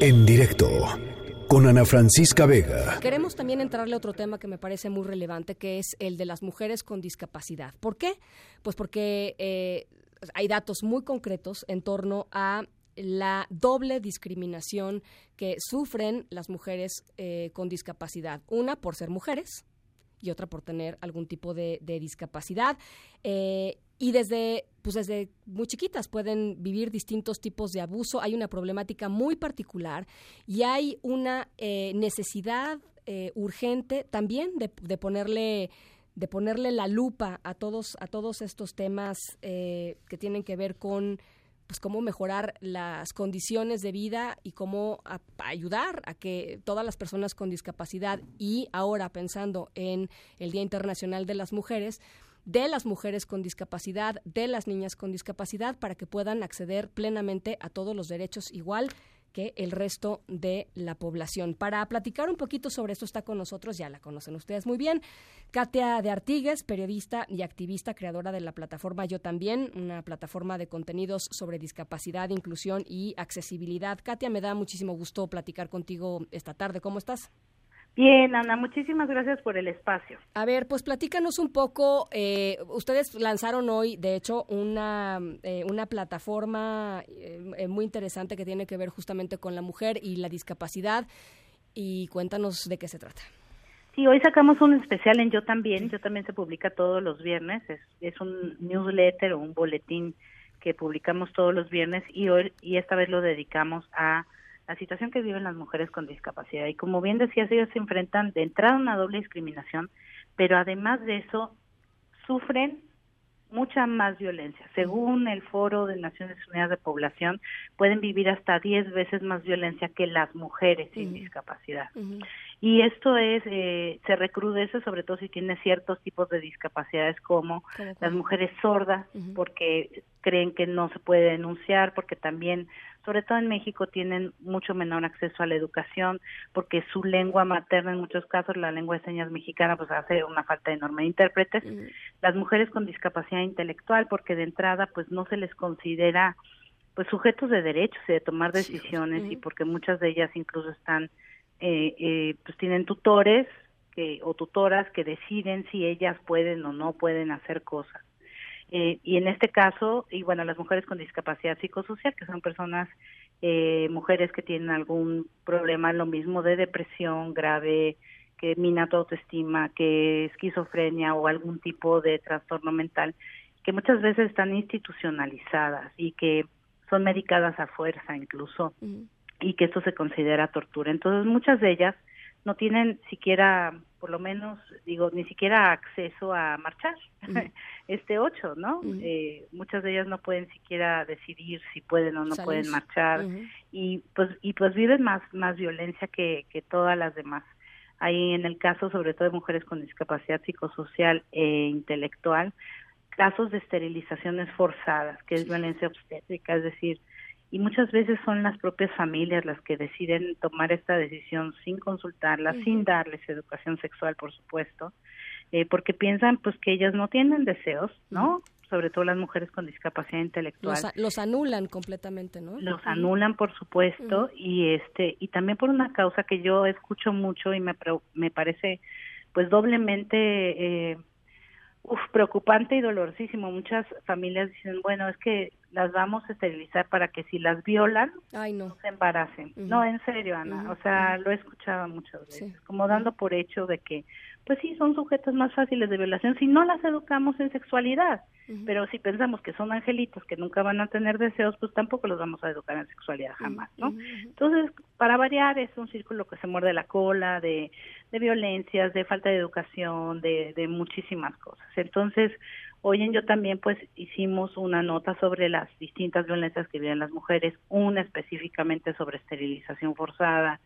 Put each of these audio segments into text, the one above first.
En directo con Ana Francisca Vega. Queremos también entrarle a otro tema que me parece muy relevante, que es el de las mujeres con discapacidad. ¿Por qué? Pues porque eh, hay datos muy concretos en torno a la doble discriminación que sufren las mujeres eh, con discapacidad. Una por ser mujeres y otra por tener algún tipo de, discapacidad. Eh, y desde, pues desde muy chiquitas pueden vivir distintos tipos de abuso. Hay una problemática muy particular y hay una eh, necesidad urgente también de, de ponerle de ponerle la lupa a todos a todos estos temas que tienen que ver con pues cómo mejorar las condiciones de vida y cómo ayudar a que todas las personas con discapacidad y ahora pensando en el Día Internacional de las Mujeres, de las mujeres con discapacidad, de las niñas con discapacidad, para que puedan acceder plenamente a todos los derechos igual que el resto de la población. Para platicar un poquito sobre esto está con nosotros, ya la conocen ustedes muy bien, Katia de Artigues, periodista y activista, creadora de la plataforma Yo también, una plataforma de contenidos sobre discapacidad, inclusión y accesibilidad. Katia, me da muchísimo gusto platicar contigo esta tarde. ¿Cómo estás? Bien, Ana, muchísimas gracias por el espacio. A ver, pues platícanos un poco. Eh, ustedes lanzaron hoy, de hecho, una, eh, una plataforma eh, muy interesante que tiene que ver justamente con la mujer y la discapacidad. Y cuéntanos de qué se trata. Sí, hoy sacamos un especial en Yo también. Yo también se publica todos los viernes. Es, es un newsletter o un boletín que publicamos todos los viernes y hoy y esta vez lo dedicamos a la situación que viven las mujeres con discapacidad. Y como bien decías, ellas se enfrentan de entrada a una doble discriminación, pero además de eso, sufren mucha más violencia. Según el Foro de Naciones Unidas de Población, pueden vivir hasta 10 veces más violencia que las mujeres sin discapacidad. Y esto es, eh, se recrudece sobre todo si tiene ciertos tipos de discapacidades como las mujeres sordas, porque creen que no se puede denunciar, porque también sobre todo en México, tienen mucho menor acceso a la educación porque su lengua materna, en muchos casos, la lengua de señas mexicana, pues hace una falta enorme de intérpretes. Las mujeres con discapacidad intelectual, porque de entrada, pues no se les considera pues sujetos de derechos y de tomar decisiones y porque muchas de ellas incluso están eh, eh, pues tienen tutores que o tutoras que deciden si ellas pueden o no pueden hacer cosas eh, y en este caso, y bueno, las mujeres con discapacidad psicosocial, que son personas, eh, mujeres que tienen algún problema, lo mismo de depresión grave, que mina tu autoestima, que esquizofrenia o algún tipo de trastorno mental, que muchas veces están institucionalizadas y que son medicadas a fuerza incluso, y que esto se considera tortura. Entonces, muchas de ellas no tienen siquiera, por lo menos, digo, ni siquiera acceso a marchar. Este 8, ¿no? eh, muchas de ellas no pueden siquiera decidir si pueden o no pueden marchar. Y pues y pues viven más más violencia que, que todas las demás. Ahí en el caso sobre todo de mujeres con discapacidad psicosocial e intelectual, casos de esterilizaciones forzadas, que es violencia obstétrica, es decir, y muchas veces son las propias familias las que deciden tomar esta decisión sin consultarla, sin darles educación sexual, por supuesto, eh, porque piensan pues que ellas no tienen deseos, ¿no? Sobre todo las mujeres con discapacidad intelectual. Los, anulan completamente, ¿no? Los anulan, por supuesto, y este y también por una causa que yo escucho mucho y me me parece pues doblemente eh, uf, preocupante y dolorosísimo. Muchas familias dicen, bueno, es que las vamos a esterilizar para que si las violan, no. se embaracen. No, en serio, Ana. O sea, lo he escuchado muchas veces, como dando por hecho de que, pues sí, son sujetos más fáciles de violación si no las educamos en sexualidad. Pero si pensamos que son angelitos que nunca van a tener deseos, pues tampoco los vamos a educar en sexualidad jamás, ¿no? Entonces, para variar, es un círculo que se muerde la cola de, de violencias, de falta de educación, de, de muchísimas cosas. Entonces, Hoy en Yo también pues hicimos una nota sobre las distintas violencias que viven las mujeres, una específicamente sobre esterilización forzada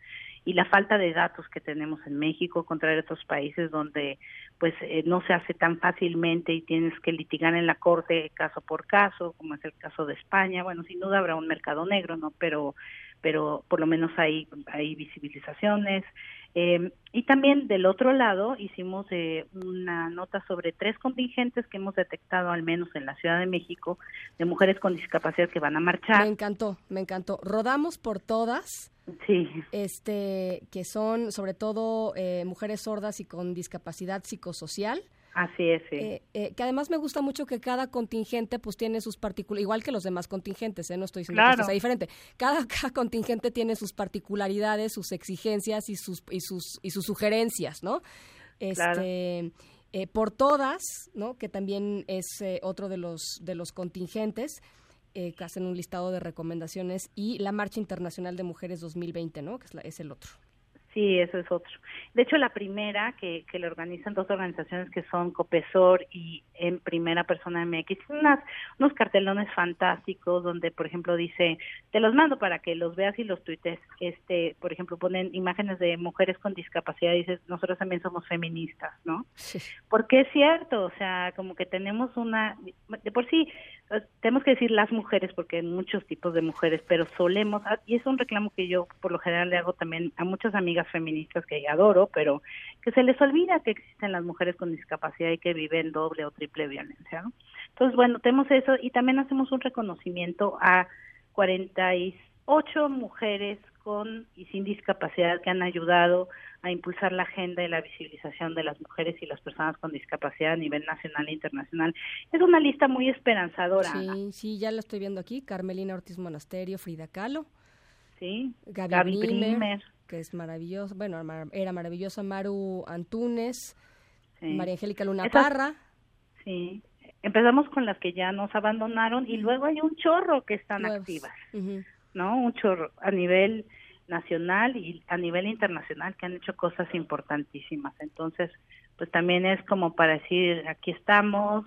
y la falta de datos que tenemos en México contra otros países donde pues eh, no se hace tan fácilmente y tienes que litigar en la corte caso por caso, como es el caso de España. Bueno, sin duda habrá un mercado negro, ¿no? Pero pero por lo menos hay hay visibilizaciones eh, y también del otro lado hicimos eh, una nota sobre tres contingentes que hemos detectado al menos en la Ciudad de México de mujeres con discapacidad que van a marchar. Me encantó, me encantó. Rodamos por todas Sí. Este, que son sobre todo eh, mujeres sordas y con discapacidad psicosocial. Así es, sí. Eh, eh, que además me gusta mucho que cada contingente pues tiene sus particularidades, igual que los demás contingentes, ¿eh? no estoy diciendo que sea diferente. Cada, cada, contingente tiene sus particularidades, sus exigencias y sus, y sus, y sus sugerencias, ¿no? Este, por todas, ¿no? Que también es otro de los, de los contingentes. que hacen un listado de recomendaciones y la Marcha Internacional de Mujeres 2020, ¿no? Que es, es el otro. Sí, eso es otro. De hecho, la primera que, que le organizan dos organizaciones que son Copesor y En Primera Persona MX, unas, unos cartelones fantásticos donde, por ejemplo, dice, te los mando para que los veas y los tuites. Este, por ejemplo, ponen imágenes de mujeres con discapacidad y dices, nosotros también somos feministas, ¿no? Porque es cierto, o sea, como que tenemos una, de por sí, eh, tenemos que decir las mujeres porque hay muchos tipos de mujeres, pero solemos, ah, y es un reclamo que yo por lo general le hago también a muchas amigas feministas que adoro, pero que se les olvida que existen las mujeres con discapacidad y que viven doble o triple violencia. ¿no? Entonces, bueno, tenemos eso y también hacemos un reconocimiento a 48 mujeres con y sin discapacidad que han ayudado a impulsar la agenda y la visibilización de las mujeres y las personas con discapacidad a nivel nacional e internacional. Es una lista muy esperanzadora. Sí, sí, ya la estoy viendo aquí. Carmelina Ortiz Monasterio, Frida Kahlo. Sí, Gaby, Primer, que es maravilloso. Bueno, era maravillosa Maru Antunes, María Angélica Luna Parra. Sí, empezamos con las que ya nos abandonaron y luego hay un chorro que están activas. ¿No? Un chorro a nivel nacional y a nivel internacional que han hecho cosas importantísimas. Entonces, pues también es como para decir, aquí estamos,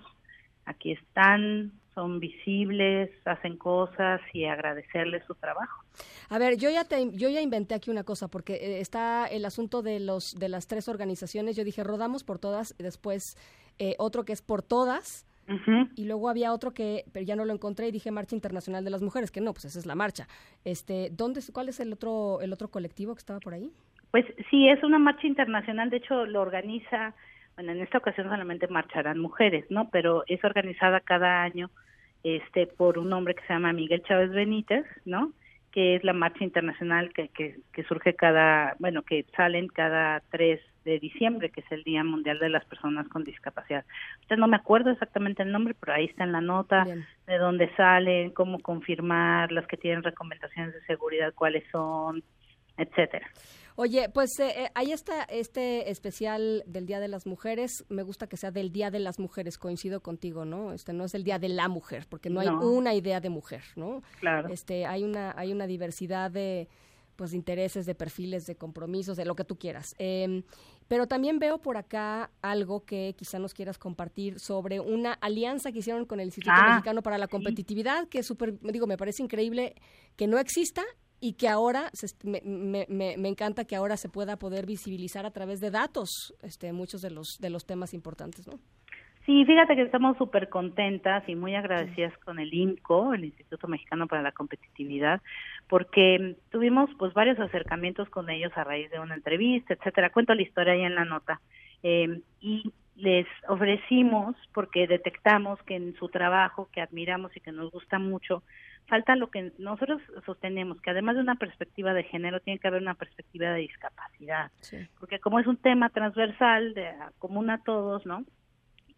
aquí están, son visibles, hacen cosas y agradecerles su trabajo. A ver, yo ya te, yo ya inventé aquí una cosa porque eh, está el asunto de los de las tres organizaciones. Yo dije rodamos por todas, y después eh, otro que es por todas y luego había otro que, pero ya no lo encontré y dije Marcha Internacional de las Mujeres, que no, pues esa es la marcha. Este, ¿dónde, ¿Cuál es el otro, el otro colectivo que estaba por ahí? Pues sí, es una marcha internacional, de hecho lo organiza, bueno, en esta ocasión solamente marcharán mujeres, ¿no? Pero es organizada cada año este por un hombre que se llama Miguel Chávez Benítez, ¿no? que es la marcha internacional que, que, que surge cada, bueno, que salen cada tres de diciembre, que es el Día Mundial de las Personas con Discapacidad. Usted no me acuerdo exactamente el nombre, pero ahí está en la nota de dónde salen, cómo confirmar, las que tienen recomendaciones de seguridad, cuáles son, etcétera. Oye, pues eh, eh, ahí está este especial del Día de las Mujeres. Me gusta que sea del Día de las Mujeres. Coincido contigo, ¿no? Este no es el Día de la Mujer, porque no, hay una idea de mujer, ¿no? Claro. Este hay una hay una diversidad de pues de intereses, de perfiles, de compromisos, de lo que tú quieras. Em, pero también veo por acá algo que quizá nos quieras compartir sobre una alianza que hicieron con el Instituto ah, Mexicano para la Competitividad, que súper, digo, me parece increíble que no exista y que ahora me, me, me, encanta que ahora se pueda poder visibilizar a través de datos este, muchos de los, de los temas importantes, ¿no? Sí, fíjate que estamos súper contentas y muy agradecidas con el INCO, el Instituto Mexicano para la Competitividad, porque tuvimos pues varios acercamientos con ellos a raíz de una entrevista, etcétera. Cuento la historia ahí en la nota. Eh, y les ofrecimos, porque detectamos que en su trabajo, que admiramos y que nos gusta mucho, falta lo que nosotros sostenemos, que además de una perspectiva de género, tiene que haber una perspectiva de discapacidad. Porque como es un tema transversal, de, común a todos, ¿no?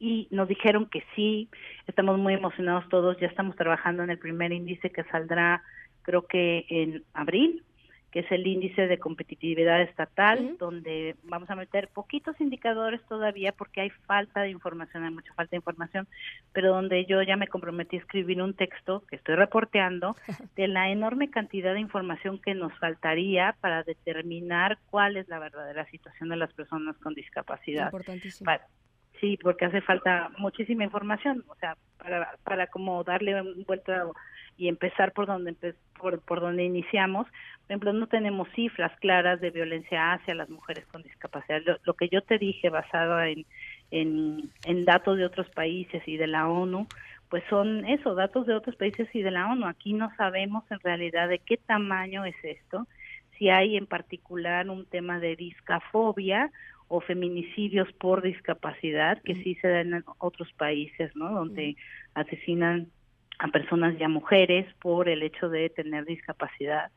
Y nos dijeron que sí, estamos muy emocionados todos, ya estamos trabajando en el primer índice que saldrá creo que en abril, que es el índice de competitividad estatal, donde vamos a meter poquitos indicadores todavía porque hay falta de información, hay mucha falta de información, pero donde yo ya me comprometí a escribir un texto que estoy reporteando de la enorme cantidad de información que nos faltaría para determinar cuál es la verdadera situación de las personas con discapacidad. Importantísimo. Sí, porque hace falta muchísima información, o sea, para, para como darle un vuelta y empezar por donde por, por donde iniciamos. Por ejemplo, no tenemos cifras claras de violencia hacia las mujeres con discapacidad. Lo, que yo te dije basado en, en, en datos de otros países y de la ONU, pues son eso, datos de otros países y de la ONU. Aquí no sabemos en realidad de qué tamaño es esto, si hay en particular un tema de discafobia o feminicidios por discapacidad, que sí se dan en otros países, ¿no? Donde asesinan a personas ya mujeres por el hecho de tener discapacidad.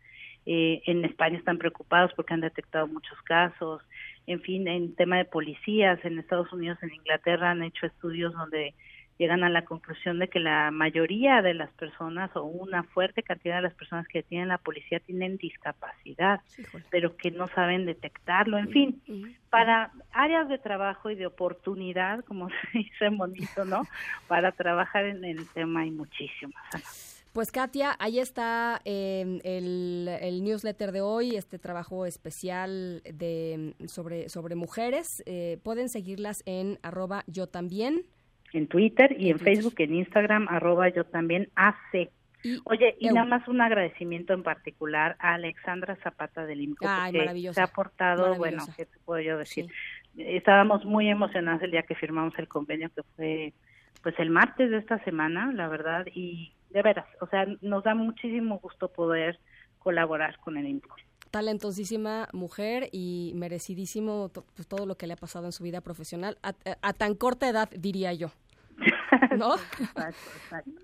Eh, en España están preocupados porque han detectado muchos casos. En fin, en tema de policías, en Estados Unidos, en Inglaterra han hecho estudios donde llegan a la conclusión de que la mayoría de las personas o una fuerte cantidad de las personas que tienen la policía tienen discapacidad, pero que no saben detectarlo. En fin, para áreas de trabajo y de oportunidad, como se dice bonito, ¿no? Para trabajar en el tema hay muchísimas. Pues Katia, ahí está em, el, newsletter de hoy, este trabajo especial de sobre sobre mujeres. Eh, pueden seguirlas en arroba yo también en Twitter y en, Facebook, en Instagram, arroba yo también AC. Oye, y nada más un agradecimiento en particular a Alexandra Zapata del IMCO, que se ha aportado, bueno, ¿qué te puedo yo decir? Estábamos muy emocionados el día que firmamos el convenio, que fue pues el martes de esta semana, la verdad, y de veras, o sea, nos da muchísimo gusto poder colaborar con el IMCO talentosísima mujer y merecidísimo pues, todo lo que le ha pasado en su vida profesional a, tan corta edad, diría yo. ¿No?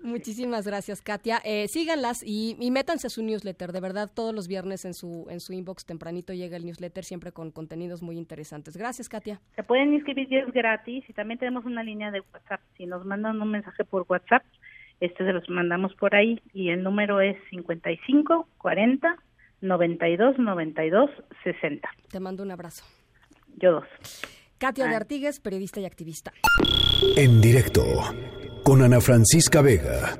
Muchísimas gracias, Katia. Eh, síganlas y, métanse a su newsletter. De verdad, todos los viernes en su en su inbox tempranito llega el newsletter, siempre con contenidos muy interesantes. Gracias, Katia. Se pueden inscribir y es gratis y también tenemos una línea de WhatsApp. Si nos mandan un mensaje por WhatsApp, este se los mandamos por ahí y el número es 55 40 92 92 60. Te mando un abrazo. Yo dos. Katia de Artigues, periodista y activista. En directo con Ana Francisca Vega.